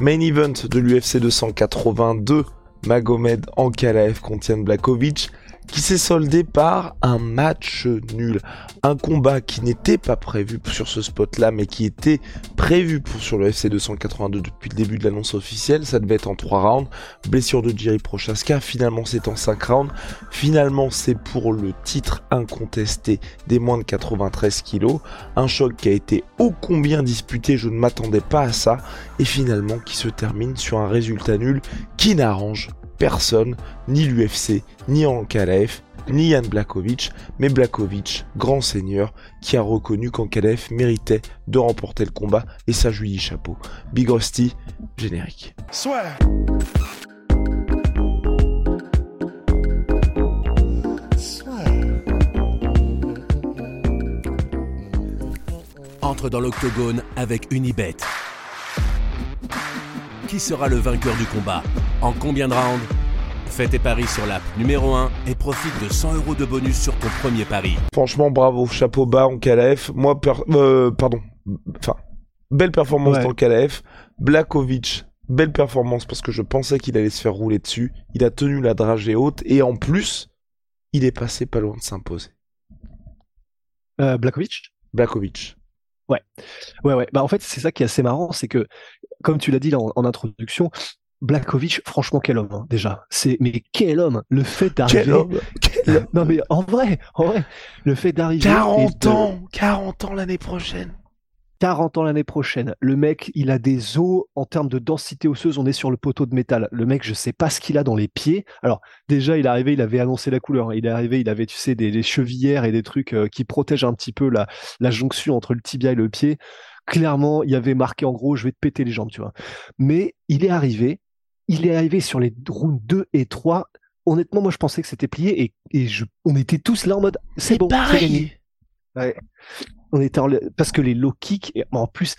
Main event de l'UFC 282, Magomed Ankalaev contre Blakovic. Qui s'est soldé par un match nul. Un combat qui n'était pas prévu sur ce spot-là, mais qui était prévu pour sur le FC 282 depuis le début de l'annonce officielle. Ça devait être en 3 rounds. Blessure de Jerry Prochaska. Finalement, c'est en 5 rounds. Finalement, c'est pour le titre incontesté des moins de 93 kilos. Un choc qui a été ô combien disputé. Je ne m'attendais pas à ça. Et finalement, qui se termine sur un résultat nul qui n'arrange personne, ni l'UFC, ni Ankalaev, ni Yann Blakovic, mais Blakovic, grand seigneur, qui a reconnu qu'Ankalaev méritait de remporter le combat, et ça lui chapeau. Big Rusty, générique. Entre dans l'octogone avec Unibet. Qui sera le vainqueur du combat? En combien de rounds? Fais tes paris sur l'app numéro 1 et profite de 100 euros de bonus sur ton premier pari. Franchement, bravo, chapeau bas en KLF. Moi, euh, pardon, enfin, belle performance dans le KLF. Blakovic, belle performance parce que je pensais qu'il allait se faire rouler dessus. Il a tenu la dragée haute et en plus, il est passé pas loin de s'imposer. Euh, Blakovic? Blakovic. Ouais, ouais, ouais. Bah en fait, c'est ça qui est assez marrant, c'est que, comme tu l'as dit en, introduction, Blakovic, franchement, quel homme, hein, déjà. C'est, mais quel homme Le fait d'arriver. Quel homme, Non, mais en vrai, en vrai, le fait d'arriver. 40 ans 40 ans l'année prochaine 40 ans l'année prochaine. Le mec, il a des os en termes de densité osseuse. On est sur le poteau de métal. Le mec, je sais pas ce qu'il a dans les pieds. Alors, déjà, il est arrivé, il avait annoncé la couleur. Il est arrivé, il avait, tu sais, des, chevillères et des trucs euh, qui protègent un petit peu la, la jonction entre le tibia et le pied. Clairement, il y avait marqué en gros, je vais te péter les jambes, tu vois. Mais il est arrivé. Il est arrivé sur les rounds 2 et 3. Honnêtement, moi, je pensais que c'était plié et, et je, on était tous là en mode, c'est bon, c'est gagné. Ouais on était parce que les low kicks, en plus,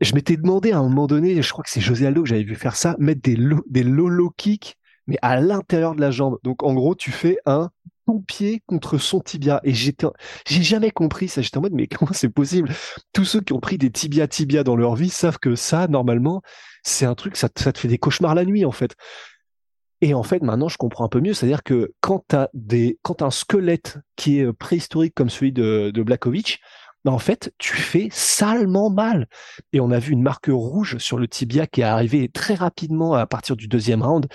je m'étais demandé à un moment donné, je crois que c'est José Aldo que j'avais vu faire ça, mettre des low, des low low kicks, mais à l'intérieur de la jambe. Donc en gros, tu fais un ton pied contre son tibia. Et j'étais, j'ai jamais compris ça. J'étais en mode, mais comment c'est possible? Tous ceux qui ont pris des tibia tibia dans leur vie savent que ça, normalement, c'est un truc, ça, te fait des cauchemars la nuit, en fait. Et en fait, maintenant, je comprends un peu mieux. C'est-à-dire que quand tu as des, quand as un squelette qui est préhistorique comme celui de, de bah, en fait, tu fais salement mal. Et on a vu une marque rouge sur le tibia qui est arrivée très rapidement à partir du deuxième round.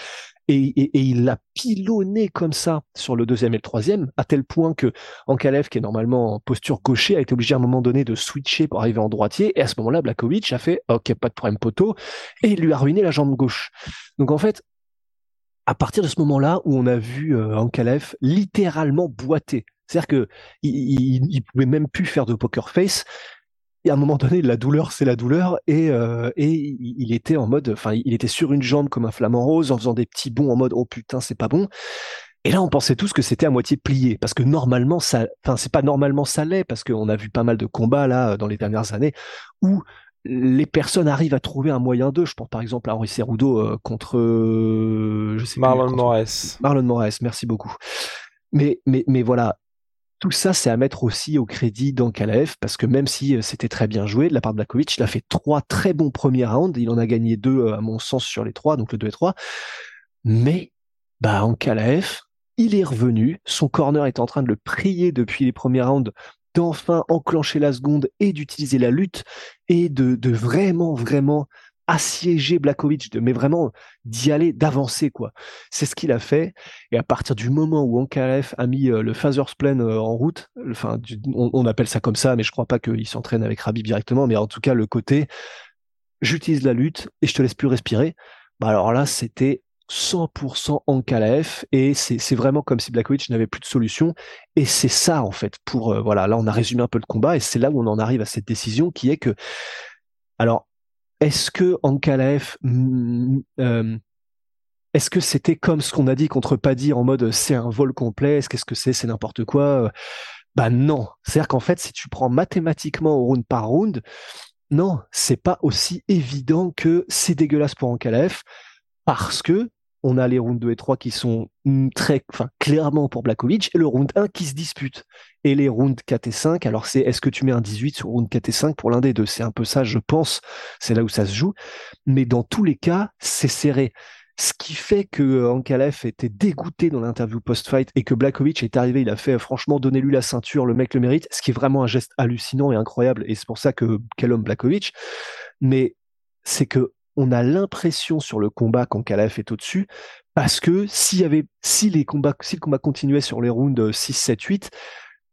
Et, il l'a pilonné comme ça sur le deuxième et le troisième, à tel point que Ankalev, qui est normalement en posture gaucher, a été obligé à un moment donné de switcher pour arriver en droitier. Et à ce moment-là, Blakovic a fait OK, pas de problème poteau, et il lui a ruiné la jambe gauche. Donc en fait, à partir de ce moment-là où on a vu euh, Ankalev littéralement boiter, c'est-à-dire que il, pouvait même plus faire de poker face. Et à un moment donné, la douleur, c'est la douleur, et, euh, et il était en mode, enfin, il était sur une jambe comme un flamant rose, en faisant des petits bonds en mode, oh putain, c'est pas bon. Et là, on pensait tous que c'était à moitié plié, parce que normalement, ça, enfin, c'est pas normalement ça l'est, parce qu'on a vu pas mal de combats là dans les dernières années où les personnes arrivent à trouver un moyen d'eux. Je pense par exemple à Henri Cerudo euh, contre, euh, je sais Marlon Moraes. Marlon Moraes, merci beaucoup. Mais, mais, mais voilà, tout ça, c'est à mettre aussi au crédit d'Ankalaev, parce que même si euh, c'était très bien joué de la part de Blakovic, il a fait trois très bons premiers rounds, il en a gagné deux, euh, à mon sens, sur les trois, donc le 2 et 3. Mais, bah, Ankalaev, il est revenu, son corner est en train de le prier depuis les premiers rounds d'enfin enclencher la seconde et d'utiliser la lutte et de, de vraiment, vraiment assiéger Blakovic, mais vraiment d'y aller, d'avancer quoi. C'est ce qu'il a fait. Et à partir du moment où Ankalev a mis euh, le Father's Plan euh, en route, enfin, on, appelle ça comme ça, mais je crois pas qu'il s'entraîne avec Rabib directement, mais en tout cas le côté, j'utilise la lutte et je te laisse plus respirer. Bah alors là, c'était 100% Ankalaev et c'est vraiment comme si Blakovic n'avait plus de solution et c'est ça en fait pour euh, voilà là on a résumé un peu le combat et c'est là où on en arrive à cette décision qui est que Alors, est-ce que Ankalaev, mm, euh, est-ce que c'était comme ce qu'on a dit contre Paddy en mode c'est un vol complet Est-ce qu'est-ce que c'est C'est n'importe quoi Bah non. C'est-à-dire qu'en fait, si tu prends mathématiquement round par round, non, c'est pas aussi évident que c'est dégueulasse pour Ankalaev parce que on a les rounds 2 et 3 qui sont très, enfin, clairement pour Blakovic et le round 1 qui se dispute. Et les rounds 4 et 5, alors c'est est-ce que tu mets un 18 sur round 4 et 5 pour l'un des deux? C'est un peu ça, je pense. C'est là où ça se joue. Mais dans tous les cas, c'est serré. Ce qui fait que euh, Ankalev était dégoûté dans l'interview post-fight et que Blakovic est arrivé, il a fait franchement donnez-lui la ceinture, le mec le mérite, ce qui est vraiment un geste hallucinant et incroyable et c'est pour ça que quel homme Blakovic. Mais c'est que on a l'impression sur le combat qu'Ankalev est au-dessus parce que si les combats, si le combat continuait sur les rounds 6, 7, 8,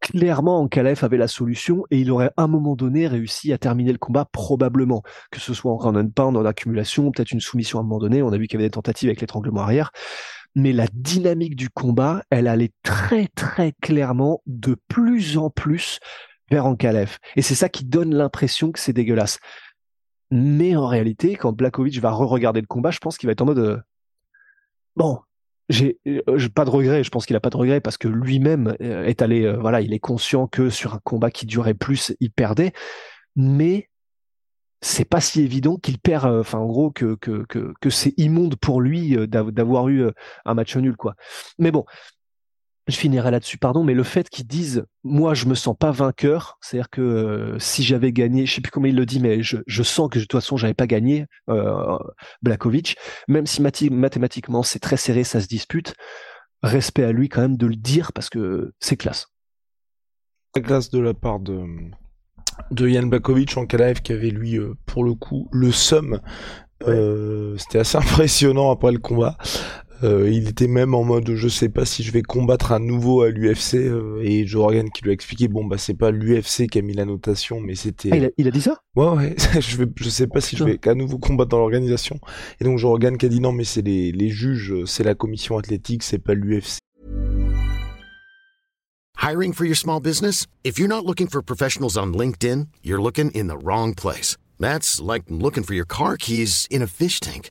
clairement Ankalev avait la solution et il aurait à un moment donné réussi à terminer le combat probablement, que ce soit en round and pound, en accumulation, peut-être une soumission à un moment donné. On a vu qu'il y avait des tentatives avec l'étranglement arrière, mais la dynamique du combat, elle allait très très clairement de plus en plus vers Ankalev. Et c'est ça qui donne l'impression que c'est dégueulasse. Mais en réalité, quand Blakovic va re-regarder le combat, je pense qu'il va être en mode euh, bon, j'ai euh, pas de regret. Je pense qu'il a pas de regret parce que lui-même euh, est allé, voilà, il est conscient que sur un combat qui durait plus, il perdait. Mais c'est pas si évident qu'il perd. Enfin, en gros, que que que, que c'est immonde pour lui d'avoir eu un match nul, quoi. Mais bon, je finirai là-dessus, pardon, mais le fait qu'ils disent, moi, je me sens pas vainqueur, c'est-à-dire que euh, si j'avais gagné, je sais plus comment il le dit, mais je, je sens que de toute façon, j'avais pas gagné euh, Blakovic, même si mathématiquement c'est très serré, ça se dispute. Respect à lui quand même de le dire parce que c'est classe. Très classe de la part de de Yann Blakovic en Kalaev qui avait lui euh, pour le coup le seum euh, c'était assez impressionnant après le combat. Euh, il était même en mode je sais pas si je vais combattre à nouveau à l'UFC euh, et Jorgen qui lui a expliqué bon bah c'est pas l'UFC qui a mis la notation mais c'était ah, il, a, dit ça? Ouais ouais je vais je sais pas si je vais à nouveau combattre dans l'organisation. Et donc Jorgen qui a dit non mais c'est les, les juges c'est la commission athlétique c'est pas l'UFC Hiring for your small business? If you're not looking for professionals on LinkedIn you're looking in the wrong place. That's like looking for your car keys in a fish tank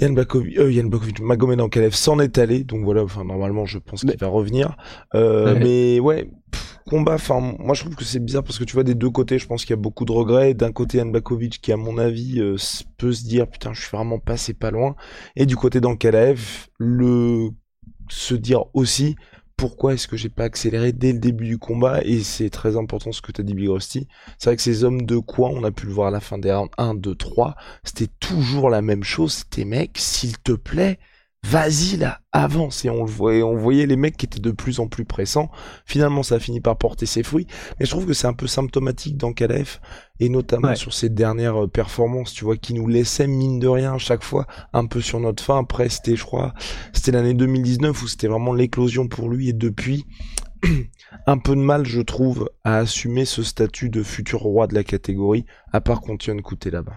Yann Blakovic, euh, Yann Blakovic, Magomed Ankalev s'en est allé, donc voilà, enfin normalement je pense qu'il va revenir. Euh, Mais ouais, combat, enfin moi je trouve que c'est bizarre parce que tu vois des deux côtés, je pense qu'il y a beaucoup de regrets. D'un côté Yann Blakovic qui à mon avis euh, peut se dire putain je suis vraiment passé pas loin, et du côté d'Ankalev le se dire aussi pourquoi est-ce que j'ai pas accéléré dès le début du combat et c'est très important ce que tu as dit Big Rusty. C'est vrai que ces hommes de quoi on a pu le voir à la fin des rounds 1, 2, 3, c'était toujours la même chose, c'était mec, s'il te plaît, vas-y là, avance. Et on le voyait, on voyait les mecs qui étaient de plus en plus pressants. Finalement, ça a fini par porter ses fruits. Mais je trouve que c'est un peu symptomatique dans KLF, et notamment sur ses dernières euh, performances, tu vois, qui nous laissaient mine de rien à chaque fois un peu sur notre fin. Après, c'était, je crois, c'était l'année 2019 où c'était vraiment l'éclosion pour lui. Et depuis, un peu de mal, je trouve, à assumer ce statut de futur roi de la catégorie, à part qu'on tienne coûter là-bas.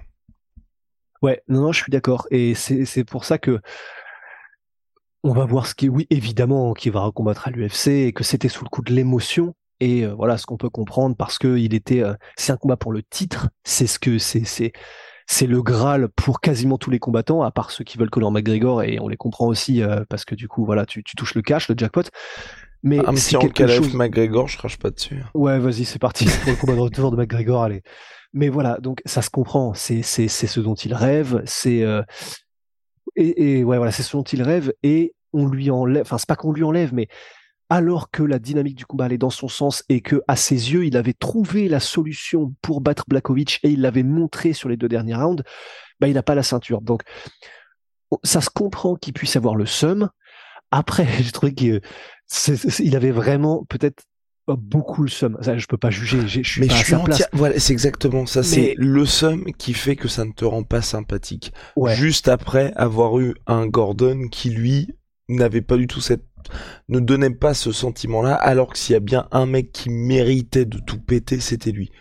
Ouais, non, non, je suis d'accord. Et c'est pour ça que on va voir ce qui, oui, évidemment, qui va recombattre à l'UFC et que c'était sous le coup de l'émotion. Et euh, voilà ce qu'on peut comprendre parce que il était, euh, c'est un combat pour le titre. C'est ce que c'est, c'est, c'est le graal pour quasiment tous les combattants, à part ceux qui veulent Conor McGregor et on les comprend aussi euh, parce que du coup, voilà, tu, tu, touches le cash, le jackpot. Mais un petit quelque chose... McGregor, je crache pas dessus. Ouais, vas-y, c'est parti pour le combat de retour de McGregor. Allez. Mais voilà, donc ça se comprend. C'est, c'est, c'est ce dont il rêve. C'est et, et, ouais, voilà, c'est ce dont il rêve. Et on lui enlève, enfin c'est pas qu'on lui enlève, mais alors que la dynamique du combat allait dans son sens et que à ses yeux il avait trouvé la solution pour battre Blakovic et il l'avait montré sur les deux derniers rounds, bah il n'a pas la ceinture. Donc ça se comprend qu'il puisse avoir le seum. Après, j'ai trouvé qu'il avait vraiment peut-être beaucoup le seum. Ça, je peux pas juger. Je suis Mais pas je à suis sa place. entière- Voilà, c'est exactement ça. Mais- C'est le seum qui fait que ça ne te rend pas sympathique. Ouais. Juste après avoir eu un Gordon qui lui n'avait pas du tout cette, ne donnait pas ce sentiment-là, alors que s'il y a bien un mec qui méritait de tout péter, c'était lui.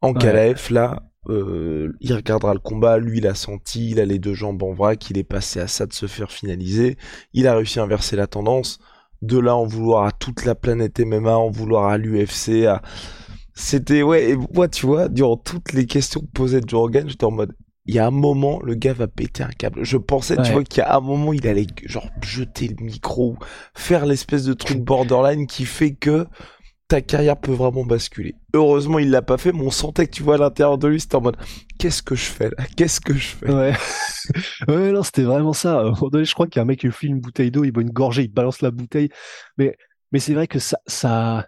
En Ouais. KLF, là, euh, il regardera le combat, lui il a senti, il a les deux jambes en vrac, il est passé à ça de se faire finaliser, il a réussi à inverser la tendance. De là, en vouloir à toute la planète MMA, en vouloir à l'UFC, à... C'était, ouais, et moi, tu vois, durant toutes les questions que posait Joe Rogan, j'étais en mode, il y a un moment, le gars va péter un câble. Je pensais, Ouais. tu vois, qu'il y a un moment, il allait, genre, jeter le micro, faire l'espèce de truc borderline qui fait que ta carrière peut vraiment basculer. Heureusement, il l'a pas fait, mais on sentait que, tu vois, à l'intérieur de lui, c'était en mode, qu'est-ce que je fais là? Qu'est-ce que je fais? Ouais. ouais, non, c'était vraiment ça. Je crois qu'il y a un mec qui lui une bouteille d'eau, il boit une gorgée, il balance la bouteille. Mais, mais c'est vrai que ça, ça,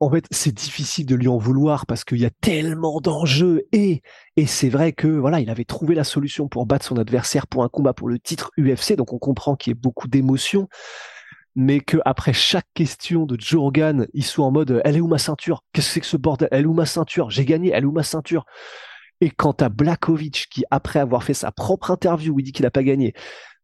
en fait, c'est difficile de lui en vouloir parce qu'il y a tellement d'enjeux et, et c'est vrai que, voilà, il avait trouvé la solution pour battre son adversaire pour un combat pour le titre UFC. Donc on comprend qu'il y ait beaucoup d'émotions. Mais que après chaque question de Joe il soit en mode, elle est où ma ceinture? Qu'est-ce que c'est que ce bordel? Elle est où ma ceinture? J'ai gagné, elle est où ma ceinture? Et quant à Blakovic, qui après avoir fait sa propre interview, où il dit qu'il n'a pas gagné,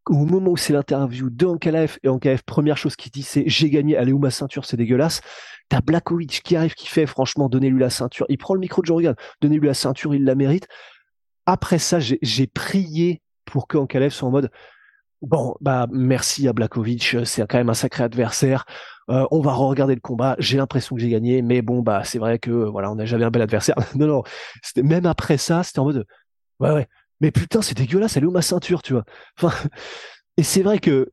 au moment où c'est l'interview de Ankalaev, et Ankalaev, première chose qu'il dit, c'est j'ai gagné, est où ma ceinture, c'est dégueulasse. T'as Blakovic qui arrive, qui fait franchement, donnez-lui la ceinture. Il prend le micro de Joe Rogan, donnez-lui la ceinture, il la mérite. Après ça, j'ai prié pour que Ankalaev soit en mode bon, bah merci à Blakovic, c'est quand même un sacré adversaire. Euh, on va re-regarder le combat. J'ai l'impression que j'ai gagné, mais bon, bah c'est vrai que voilà, on n'a jamais un bel adversaire. non, non, même après ça, c'était en mode ouais, ouais. Mais putain, c'est dégueulasse. Elle est où ma ceinture, tu vois? Enfin, et c'est vrai que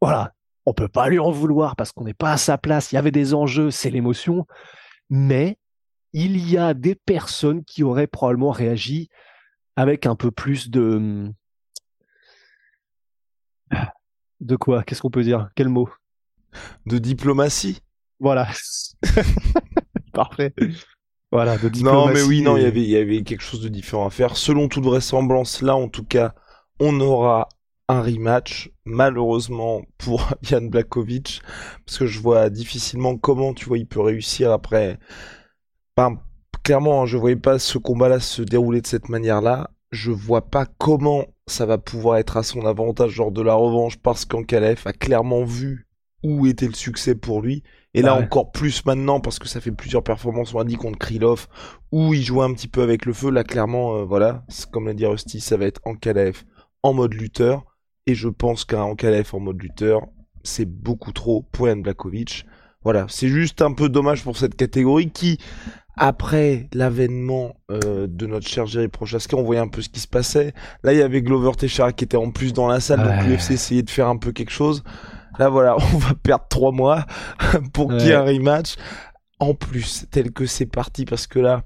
voilà, on peut pas lui en vouloir parce qu'on n'est pas à sa place. Il y avait des enjeux, c'est l'émotion, mais il y a des personnes qui auraient probablement réagi avec un peu plus de de quoi? Qu'est-ce qu'on peut dire? Quel mot? De diplomatie? Voilà. Parfait. Voilà, de Non, mais oui, non, il y avait, il y avait quelque chose de différent à faire. Selon toute vraisemblance, là, en tout cas, on aura un rematch, malheureusement, pour Yann Blakovic, parce que je vois difficilement comment, tu vois, il peut réussir après. Clairement, hein, je voyais pas ce combat-là se dérouler de cette manière-là. Je vois pas comment ça va pouvoir être à son avantage, genre de la revanche, parce qu'Ankalev a clairement vu où était le succès pour lui. Et là, Ouais. encore plus maintenant, parce que ça fait plusieurs performances, on a dit contre Krylov, où il jouait un petit peu avec le feu. Là, clairement, euh, voilà, comme l'a dit Rusty, ça va être Ankalev en mode lutteur. Et je pense qu'un Ankalev en mode lutteur, c'est beaucoup trop pour Yann Blakovic. Voilà, c'est juste un peu dommage pour cette catégorie qui, après l'avènement euh, de notre cher Jerry Prochaska, on voyait un peu ce qui se passait. Là, il y avait Glover Teixeira qui était en plus dans la salle, donc l'UFC essayait de faire un peu quelque chose. Là, voilà, on va perdre trois mois pour qu'il y ait un rematch. En plus, tel que c'est parti, parce que là,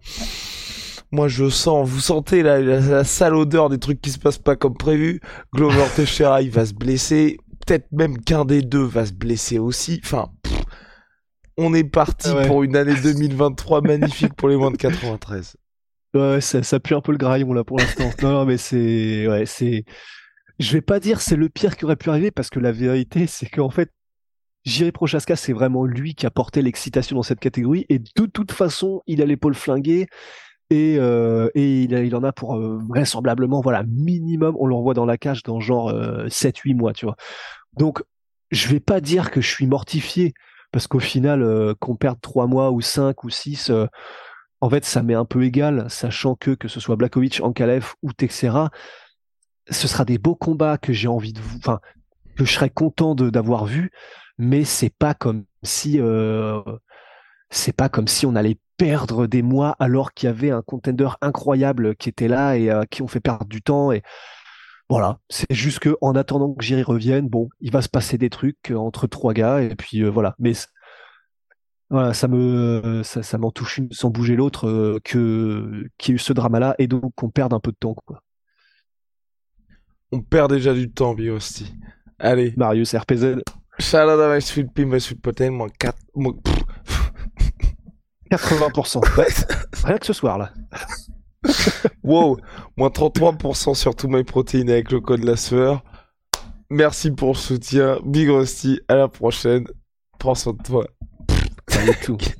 moi je sens, vous sentez la, la, la sale odeur des trucs qui se passent pas comme prévu. Glover Teixeira, il va se blesser. Peut-être même qu'un des deux va se blesser aussi. Enfin, pff, on est parti ouais. pour une année 2023 magnifique pour les moins de 93. Ouais, ça, ça pue un peu le graillon là pour l'instant. non, non, mais c'est, ouais, c'est. Je vais pas dire c'est le pire qui aurait pu arriver parce que la vérité c'est qu'en fait, Jiri Prochaska c'est vraiment lui qui a porté l'excitation dans cette catégorie et de toute façon il a l'épaule flinguée et euh, et il, en a pour euh, vraisemblablement voilà minimum on le revoit dans la cage dans genre 7-8 mois tu vois. Donc je vais pas dire que je suis mortifié parce qu'au final euh, qu'on perde 3 mois ou 5 ou 6 en fait, ça m'est un peu égal, sachant que que ce soit Blakovic, Ankalev ou Texera, ce sera des beaux combats que j'ai envie de, vous- enfin, que je serais content d'avoir vu, mais c'est pas comme si, euh, c'est pas comme si on allait perdre des mois alors qu'il y avait un contender incroyable qui était là et euh, qui ont fait perdre du temps et voilà, c'est juste que en attendant que Jiri revienne, bon, il va se passer des trucs euh, entre trois gars et puis voilà, mais voilà, ça me ça, m'en touche une sans bouger l'autre que qu'il y ait eu ce drama-là et donc qu'on perde un peu de temps. On perd déjà du temps, Birosti. Allez, Marius RPZ à my sweet pea, my sweet protein, moins 4, moins... pff, 80%. Ouais, rien que ce soir là. Wow, moins 33% sur tout my protein avec le code la sueur. Merci pour le soutien. Big Rusty, à la prochaine. Prends soin de toi.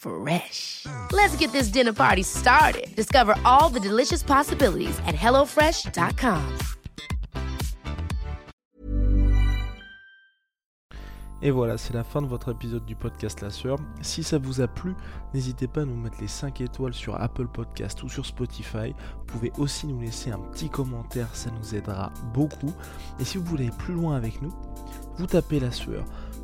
Fresh. Let's get this dinner party started. Discover all the delicious possibilities at hellofresh.com. Et voilà, c'est la fin de votre épisode du podcast La Sœur. Si ça vous a plu, n'hésitez pas à nous mettre les 5 étoiles sur Apple Podcast ou sur Spotify. Vous pouvez aussi nous laisser un petit commentaire, ça nous aidera beaucoup. Et si vous voulez plus loin avec nous, vous tapez La Sueur